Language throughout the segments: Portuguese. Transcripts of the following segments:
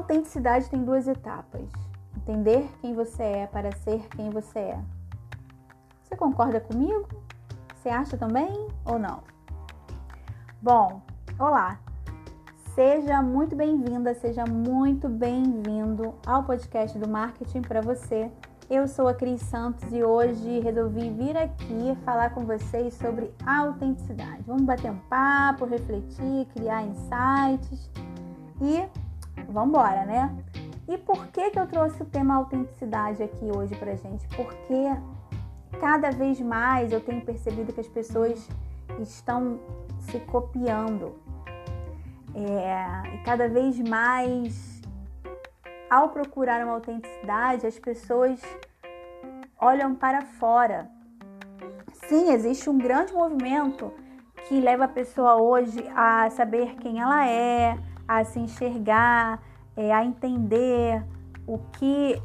autenticidade tem duas etapas: entender quem você é para ser quem você é. Você concorda comigo? Você acha também ou não? Bom, olá. Seja muito bem-vinda, seja muito bem-vindo ao podcast do Marketing para você. Eu sou a Cris Santos e hoje resolvi vir aqui falar com vocês sobre autenticidade. Vamos bater um papo, refletir, criar insights e vamos embora, né? E por que, que eu trouxe o tema autenticidade aqui hoje pra gente? Porque cada vez mais eu tenho percebido que as pessoas estão se copiando. É, e cada vez mais, ao procurar uma autenticidade, as pessoas olham para fora. Sim, existe um grande movimento que leva a pessoa hoje a saber quem ela é, a se enxergar, é, a entender o que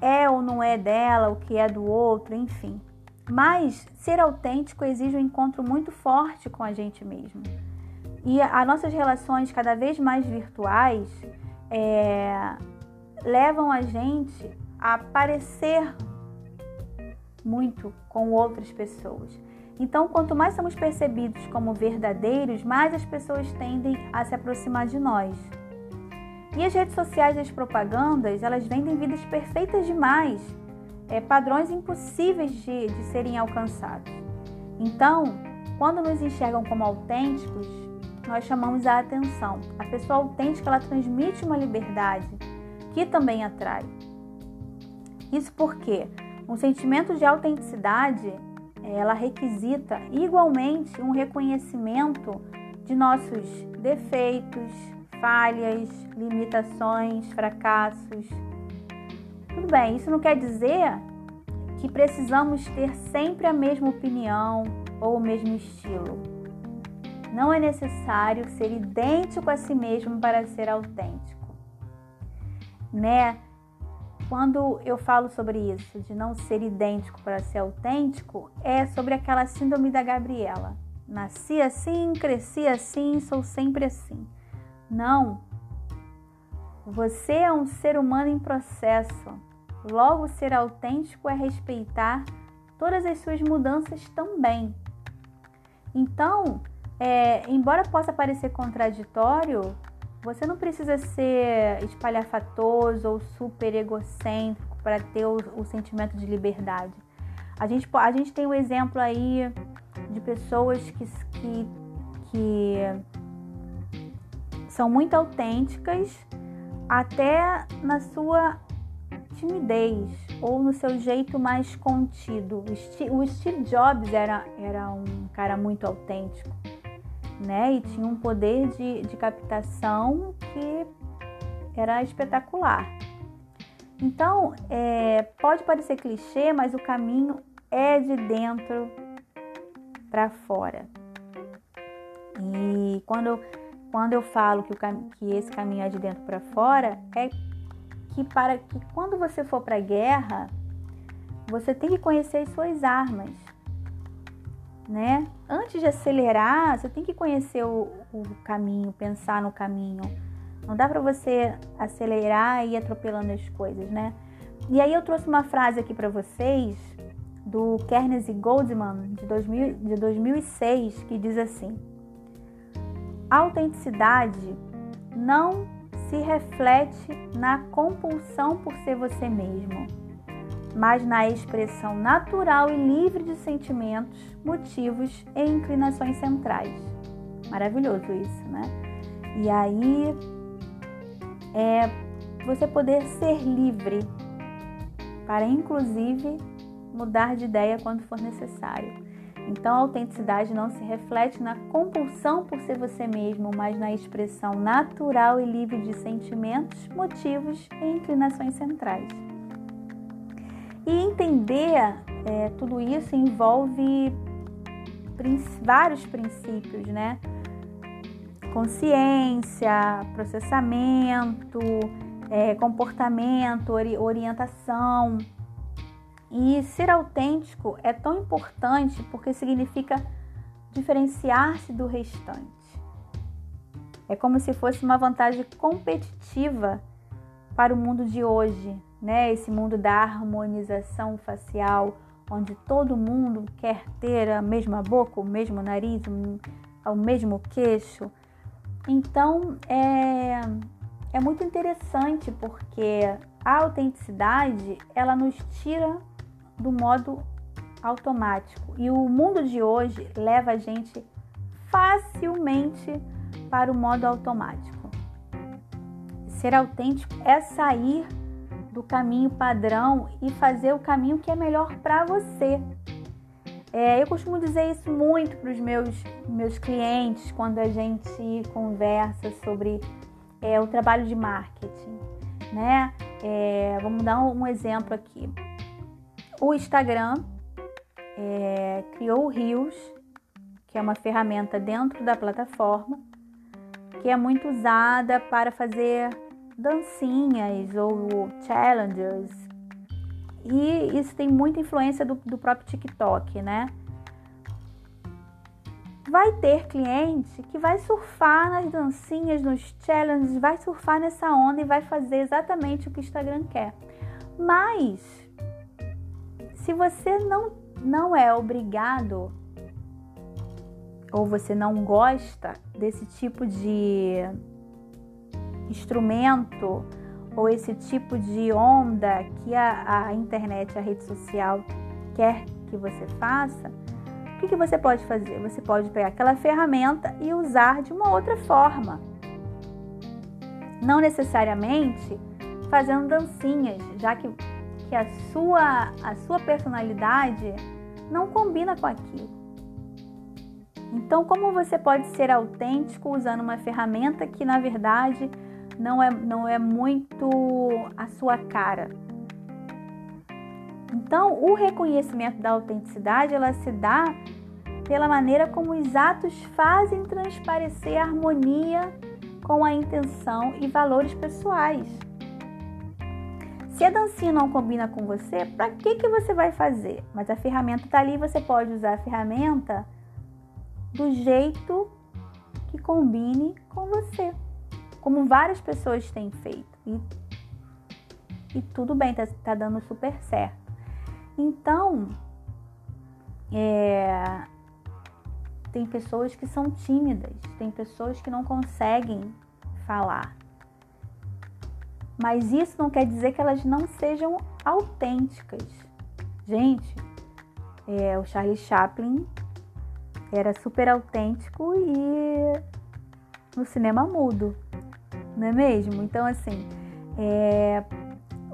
é ou não é dela, o que é do outro, enfim. Mas ser autêntico exige um encontro muito forte com a gente mesmo. E as nossas relações cada vez mais virtuais é, levam a gente a parecer muito com outras pessoas. Então, quanto mais somos percebidos como verdadeiros, mais as pessoas tendem a se aproximar de nós. E as redes sociais e as propagandas, elas vendem vidas perfeitas demais, é, padrões impossíveis de, de serem alcançados. Então, quando nos enxergam como autênticos, nós chamamos a atenção. A pessoa autêntica, ela transmite uma liberdade que também atrai. Isso porque um sentimento de autenticidade ela requisita igualmente um reconhecimento de nossos defeitos, falhas, limitações, fracassos. Tudo bem, isso não quer dizer que precisamos ter sempre a mesma opinião ou o mesmo estilo. Não é necessário ser idêntico a si mesmo para ser autêntico. Né? Quando eu falo sobre isso, de não ser idêntico para ser autêntico, é sobre aquela síndrome da Gabriela. Nasci assim, cresci assim, sou sempre assim. Não. Você é um ser humano em processo. Logo, ser autêntico é respeitar todas as suas mudanças também. Então, é, embora possa parecer contraditório, você não precisa ser espalhafatoso ou super egocêntrico para ter o, o, sentimento de liberdade. A gente, a gente tem um exemplo aí de pessoas que, que, que são muito autênticas até na sua timidez ou no seu jeito mais contido. O Steve Jobs era, era um cara muito autêntico né? E tinha um poder de, de captação que era espetacular. Então, é, pode parecer clichê, mas o caminho é de dentro para fora. E quando, quando eu falo que, o, que esse caminho é de dentro para fora, é que para que quando você for para a guerra, você tem que conhecer as suas armas né? Antes de acelerar, você tem que conhecer o, o caminho, pensar no caminho. Não dá para você acelerar e ir atropelando as coisas, né? E aí eu trouxe uma frase aqui para vocês do Keynes e Goldman de, 2000, de 2006 que diz assim: autenticidade não se reflete na compulsão por ser você mesmo mas na expressão natural e livre de sentimentos, motivos e inclinações centrais. Maravilhoso isso, né? E aí é você poder ser livre para inclusive mudar de ideia quando for necessário. Então, a autenticidade não se reflete na compulsão por ser você mesmo, mas na expressão natural e livre de sentimentos, motivos e inclinações centrais. E entender é, tudo isso envolve vários princípios, né? Consciência, processamento, é, comportamento, ori orientação. E ser autêntico é tão importante porque significa diferenciar-se do restante. É como se fosse uma vantagem competitiva para o mundo de hoje, né? Esse mundo da harmonização facial, onde todo mundo quer ter a mesma boca, o mesmo nariz, o mesmo queixo. Então é, é muito interessante porque a autenticidade ela nos tira do modo automático e o mundo de hoje leva a gente facilmente para o modo automático. Ser autêntico é sair do caminho padrão e fazer o caminho que é melhor para você. É, eu costumo dizer isso muito para os meus, meus clientes quando a gente conversa sobre é, o trabalho de marketing, né? É, vamos dar um, exemplo aqui. O Instagram é, criou o Rios, que é uma ferramenta dentro da plataforma, que é muito usada para fazer dancinhas ou challenges. E isso tem muita influência do, do próprio TikTok, né? Vai ter cliente que vai surfar nas dancinhas, nos challenges, vai surfar nessa onda e vai fazer exatamente o que o Instagram quer. Mas se você não, não é obrigado ou você não gosta desse tipo de instrumento ou esse tipo de onda que a, a internet, a rede social quer que você faça, o que, que você pode fazer? Você pode pegar aquela ferramenta e usar de uma outra forma. Não necessariamente fazendo dancinhas, já que, que a, sua, a sua personalidade não combina com aquilo. Então, como você pode ser autêntico usando uma ferramenta que, na verdade, não é, não é muito a sua cara. Então, o reconhecimento da autenticidade, ela se dá pela maneira como os atos fazem transparecer a harmonia com a intenção e valores pessoais. Se a dancinha não combina com você, para que, que você vai fazer? Mas a ferramenta está ali, você pode usar a ferramenta do jeito que combine com você como várias pessoas têm feito. E, e tudo bem, tá, tá dando super certo. Então, é, tem pessoas que são tímidas, tem pessoas que não conseguem falar. Mas isso não quer dizer que elas não sejam autênticas. Gente, é, o Charlie Chaplin era super autêntico e no cinema mudo não é mesmo? Então, assim, é,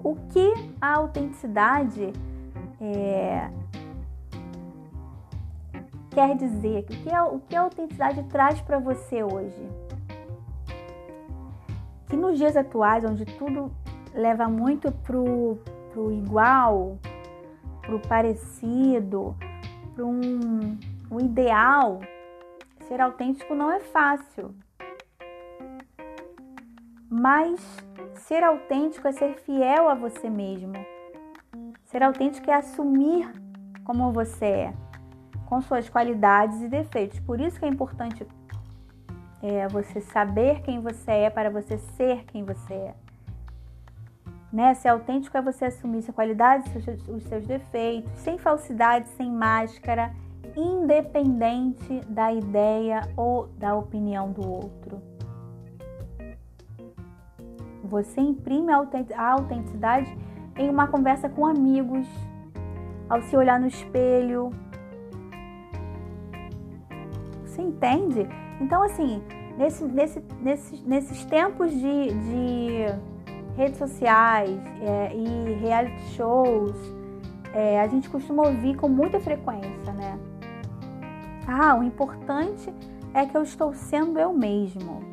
o que a autenticidade é, quer dizer? O que, o que a autenticidade traz para você hoje? Que nos dias atuais, onde tudo leva muito pro, pro igual, pro parecido, pro um, o ideal, ser autêntico não é fácil. Mas ser autêntico é ser fiel a você mesmo. Ser autêntico é assumir como você é, com suas qualidades e defeitos. Por isso que é importante é, você saber quem você é para você ser quem você é. Né? Ser autêntico é você assumir sua qualidade, os seus defeitos, sem falsidade, sem máscara, independente da ideia ou da opinião do outro. Você imprime a autenticidade em uma conversa com amigos, ao se olhar no espelho. Você entende? Então, assim, nesse, nesse, nesses, nesses tempos de, de redes sociais é, e reality shows, é, a gente costuma ouvir com muita frequência, né? Ah, o importante é que eu estou sendo eu mesmo.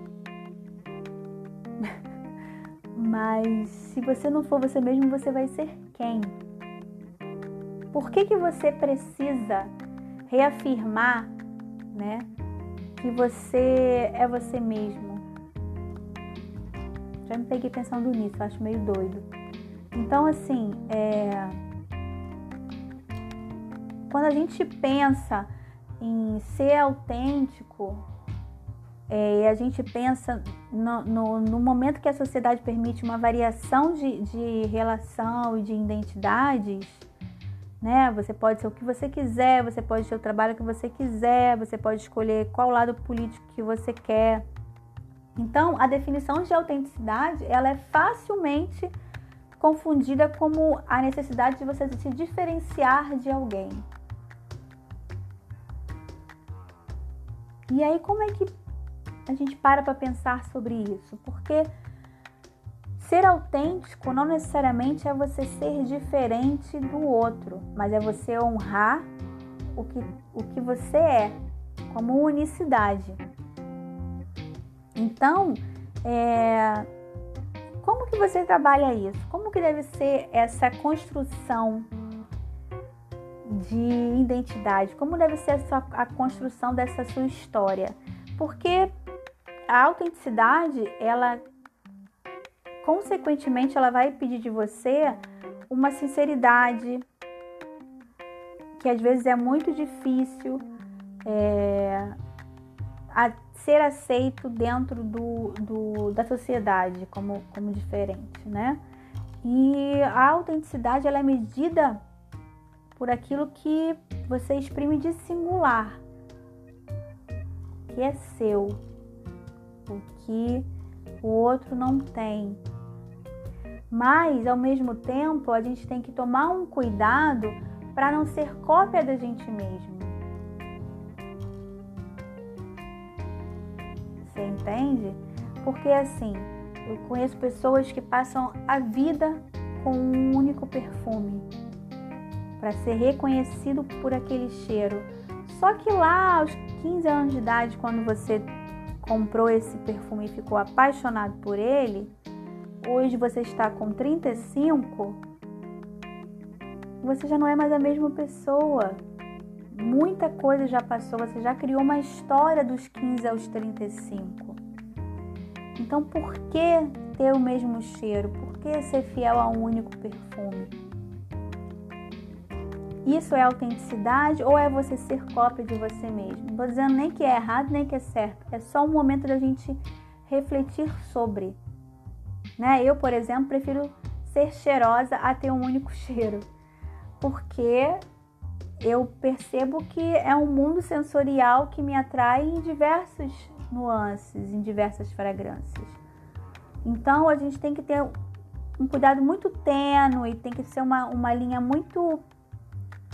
Mas se você não for você mesmo, você vai ser quem? Por que, que você precisa reafirmar, né, que você é você mesmo? Já me peguei pensando nisso, acho meio doido. Então, assim, é... quando a gente pensa em ser autêntico, é, e a gente pensa no, no, no, momento que a sociedade permite uma variação de, de relação e de identidades, né? Você pode ser o que você quiser, você pode ter o trabalho que você quiser, você pode escolher qual lado político que você quer. Então, a definição de autenticidade, ela é facilmente confundida como a necessidade de você se diferenciar de alguém. E aí, como é que a gente para para pensar sobre isso? Porque ser autêntico não necessariamente é você ser diferente do outro, mas é você honrar o que, o que você é, como unicidade. Então, é, como que você trabalha isso? Como que deve ser essa construção de identidade? Como deve ser a, sua, a construção dessa sua história? Porque a autenticidade, ela consequentemente ela vai pedir de você uma sinceridade que às vezes é muito difícil é, a ser aceito dentro do, do, da sociedade como, como diferente, né? E a autenticidade ela é medida por aquilo que você exprime de singular, que é seu, o que o outro não tem. Mas, ao mesmo tempo, a gente tem que tomar um cuidado para não ser cópia da gente mesmo. Você entende? Porque assim, eu conheço pessoas que passam a vida com um único perfume para ser reconhecido por aquele cheiro. Só que lá aos 15 anos de idade, quando você comprou esse perfume e ficou apaixonado por ele, hoje você está com 35, você já não é mais a mesma pessoa. Muita coisa já passou, você já criou uma história dos 15 aos 35. Então, por que ter o mesmo cheiro? Por que ser fiel a um único perfume? Isso é autenticidade ou é você ser cópia de você mesmo? Não estou dizendo nem que é errado nem que é certo. É só um momento da gente refletir sobre. Né? Eu, por exemplo, prefiro ser cheirosa a ter um único cheiro, porque eu percebo que é um mundo sensorial que me atrai em diversos nuances, em diversas fragrâncias. Então a gente tem que ter um cuidado muito tênue, tem que ser uma, uma linha muito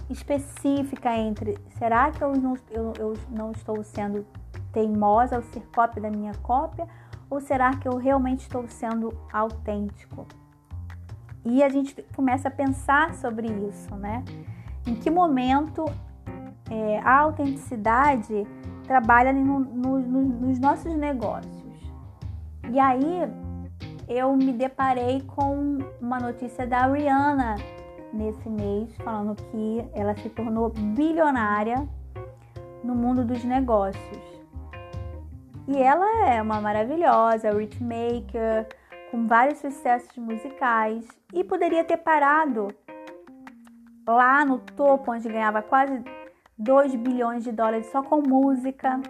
específica entre será que eu não, eu, eu não estou sendo teimosa ao ser cópia da minha cópia ou será que eu realmente estou sendo autêntico? E a gente começa a pensar sobre isso, né? Em que momento é, a autenticidade trabalha no, no, no, nos nossos negócios? E aí eu me deparei com uma notícia da Rihanna nesse mês, falando que ela se tornou bilionária no mundo dos negócios. E ela é uma maravilhosa maker com vários sucessos musicais e poderia ter parado lá no topo, onde ganhava quase 2 bilhões de dólares só com música.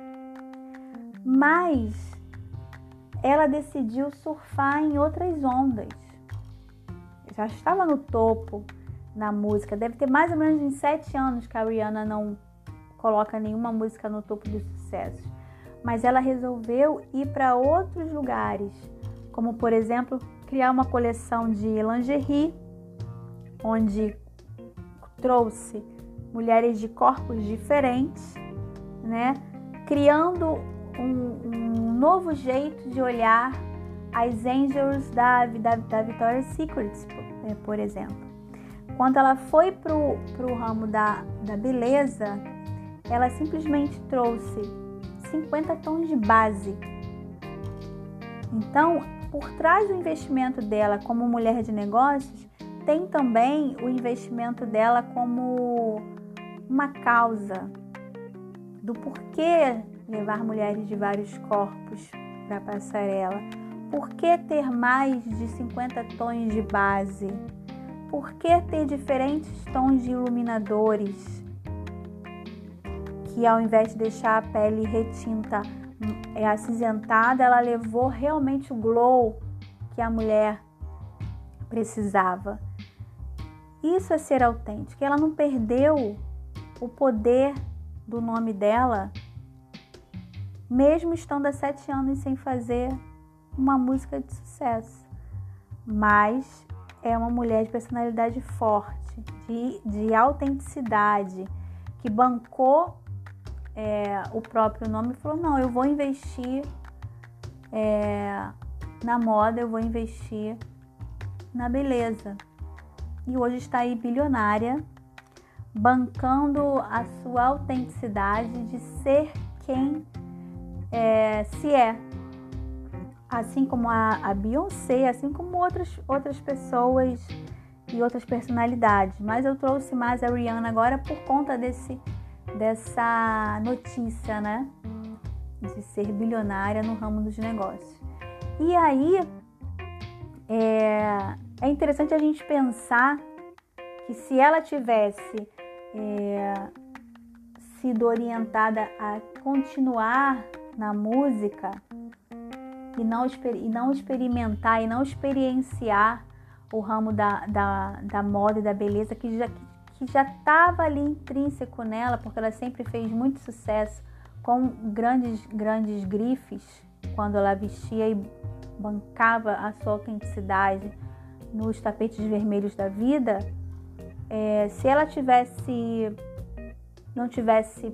Mas ela decidiu surfar em outras ondas. Já estava no topo na música. Deve ter mais ou menos uns sete anos que a Rihanna não coloca nenhuma música no topo dos sucessos. Mas ela resolveu ir para outros lugares, como por exemplo criar uma coleção de lingerie, onde trouxe mulheres de corpos diferentes, né? Criando um, um novo jeito de olhar as angels da, da, da Victoria's Secret, por, por exemplo. Quando ela foi para o ramo da, da beleza, ela simplesmente trouxe 50 tons de base. Então, por trás do investimento dela como mulher de negócios, tem também o investimento dela como uma causa do porquê levar mulheres de vários corpos para a passarela. Por que ter mais de 50 tons de base? Por que ter diferentes tons de iluminadores? Que ao invés de deixar a pele retinta é, acinzentada, ela levou realmente o glow que a mulher precisava. Isso é ser autêntica. Ela não perdeu o poder do nome dela, mesmo estando há sete anos sem fazer uma música de sucesso. Mas é uma mulher de personalidade forte, de, de autenticidade, que bancou é, o próprio nome e falou: não, eu vou investir é, na moda, eu vou investir na beleza. E hoje está aí bilionária, bancando a sua autenticidade de ser quem é, se é. Assim como a, a Beyoncé, assim como outras, outras pessoas e outras personalidades. Mas eu trouxe mais a Rihanna agora por conta desse dessa notícia, né? De ser bilionária no ramo dos negócios. E aí é, é interessante a gente pensar que se ela tivesse é, sido orientada a continuar na música e não, e não experimentar e não experienciar o ramo da, da, da moda e da beleza que já, que já estava ali intrínseco nela, porque ela sempre fez muito sucesso com grandes, grandes grifes quando ela vestia e bancava a sua autenticidade nos tapetes vermelhos da vida. É, se ela tivesse não tivesse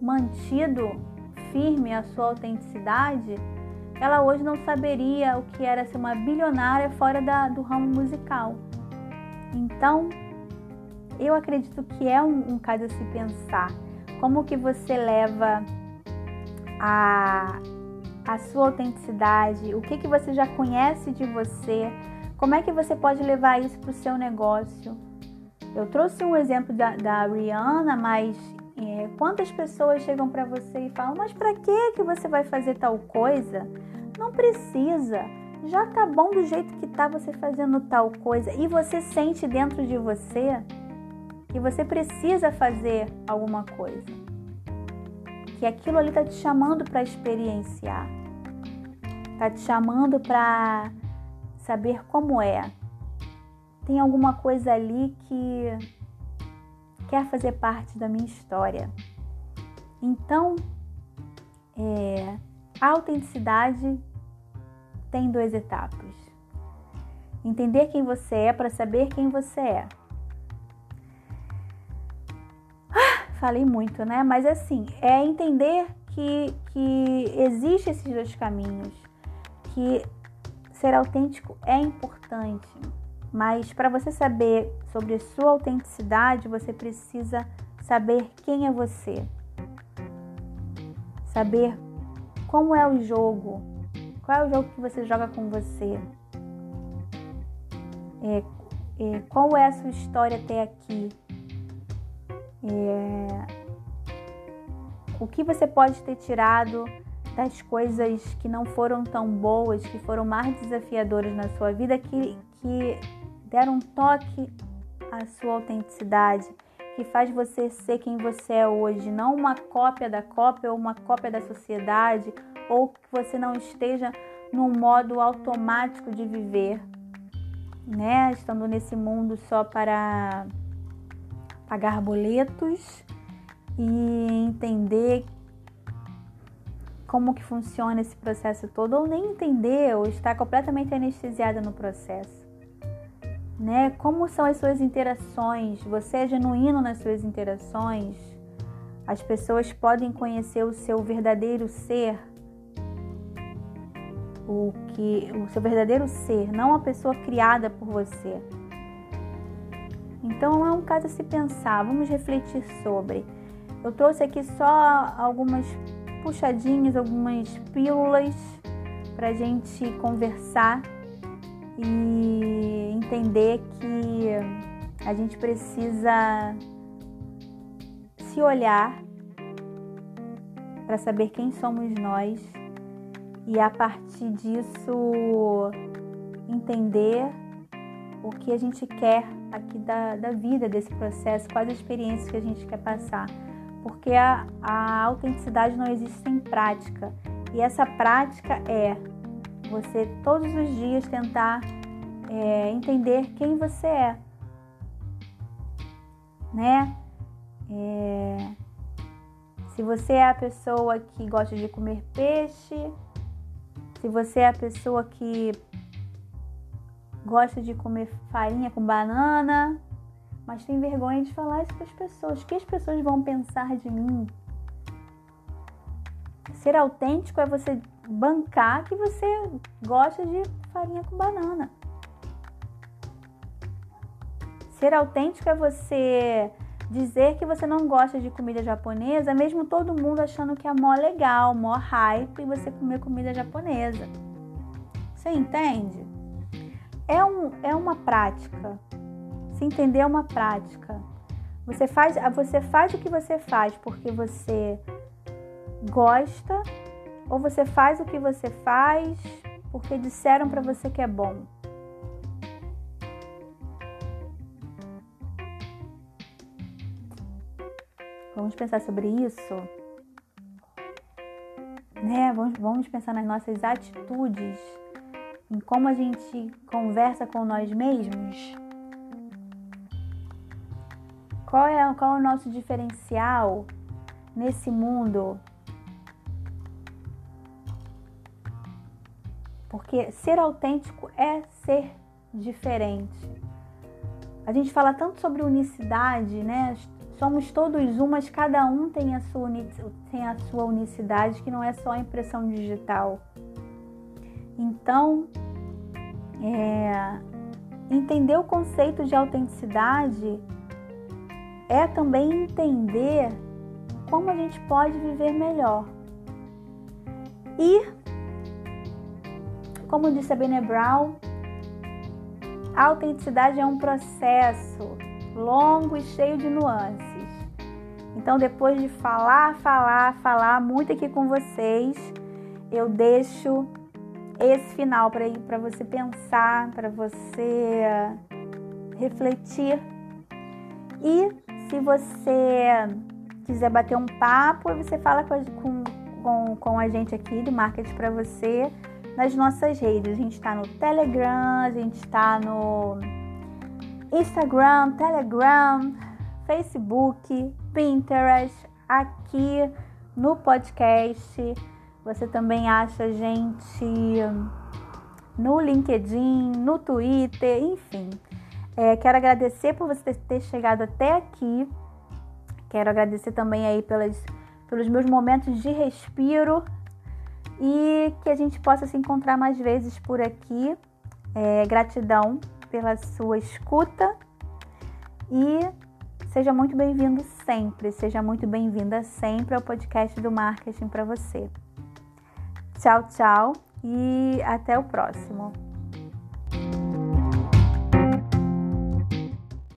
mantido firme a sua autenticidade, ela hoje não saberia o que era ser uma bilionária fora da, do ramo musical. Então, eu acredito que é um, um caso a se pensar. Como que você leva a, a sua autenticidade, o que, que você já conhece de você, como é que você pode levar isso para o seu negócio. Eu trouxe um exemplo da, da Rihanna, mas é, quantas pessoas chegam para você e falam: Mas para que que você vai fazer tal coisa? Não precisa. Já tá bom do jeito que tá você fazendo tal coisa e você sente dentro de você que você precisa fazer alguma coisa. Que aquilo ali está te chamando para experienciar. Está te chamando para saber como é. Tem alguma coisa ali que quer fazer parte da minha história. Então, é, a autenticidade tem duas etapas. Entender quem você é para saber quem você é. falei muito, né? Mas assim, é entender que, que existe esses dois caminhos, que ser autêntico é importante, mas para você saber sobre sua autenticidade, você precisa saber quem é você, saber como é o jogo, qual é o jogo que você joga com você, é, é, qual é a sua história até aqui, é, o que você pode ter tirado das coisas que não foram tão boas, que foram mais desafiadoras na sua vida, que, que deram um toque à sua autenticidade, que faz você ser quem você é hoje, não uma cópia da cópia ou uma cópia da sociedade, ou que você não esteja num modo automático de viver, né? Estando nesse mundo só para pagar boletos e entender como que funciona esse processo todo, ou nem entender, ou estar completamente anestesiada no processo. Né? Como são as suas interações? Você é genuíno nas suas interações? As pessoas podem conhecer o seu verdadeiro ser, o que o seu verdadeiro ser, não a pessoa criada por você. Então é um caso a se pensar, vamos refletir sobre. Eu trouxe aqui só algumas puxadinhas, algumas pílulas para gente conversar e entender que a gente precisa se olhar para saber quem somos nós e a partir disso entender o que a gente quer aqui da, da vida, desse processo, quais as experiências que a gente quer passar. porque a, a autenticidade não existe sem prática. E essa prática é você todos os dias tentar é, entender quem você é, né? É, se você é a pessoa que gosta de comer peixe, se você é a pessoa que gosta de comer farinha com banana, mas tem vergonha de falar isso para as pessoas. O que as pessoas vão pensar de mim? Ser autêntico é você bancar que você gosta de farinha com banana. Ser autêntico é você dizer que você não gosta de comida japonesa, mesmo todo mundo achando que é mó legal, mó hype você comer comida japonesa. Você entende? É, um, é uma prática. Se entender é uma prática. Você faz, você faz o que você faz porque você gosta ou você faz o que você faz porque disseram para você que é bom. Vamos pensar sobre isso? Né? Vamos, vamos pensar nas nossas atitudes, em como a gente conversa com nós mesmos. Qual é, qual é o nosso diferencial nesse mundo? Porque ser autêntico é ser diferente. A gente fala tanto sobre unicidade, né? Somos todos um, mas cada um tem a sua, tem a sua unicidade, que não é só a impressão digital. Então, é, entender o conceito de autenticidade é também entender como a gente pode viver melhor. E, como disse a Bene Brown, a autenticidade é um processo longo e cheio de nuances. Então, depois de falar, falar, falar muito aqui com vocês, eu deixo esse final para você pensar, para você refletir. E se você quiser bater um papo, você fala com, com, com a gente aqui do Market para você nas nossas redes. A gente está no Telegram, a gente está no Instagram, Telegram, Facebook, Pinterest, aqui no podcast. Você também acha a gente no LinkedIn, no Twitter, enfim. É, quero agradecer por você ter chegado até aqui. Quero agradecer também aí pelas, pelos meus momentos de respiro e que a gente possa se encontrar mais vezes por aqui. É, gratidão pela sua escuta e seja muito bem-vindo sempre, seja muito bem-vinda sempre ao podcast do marketing para você. Tchau, tchau e até o próximo.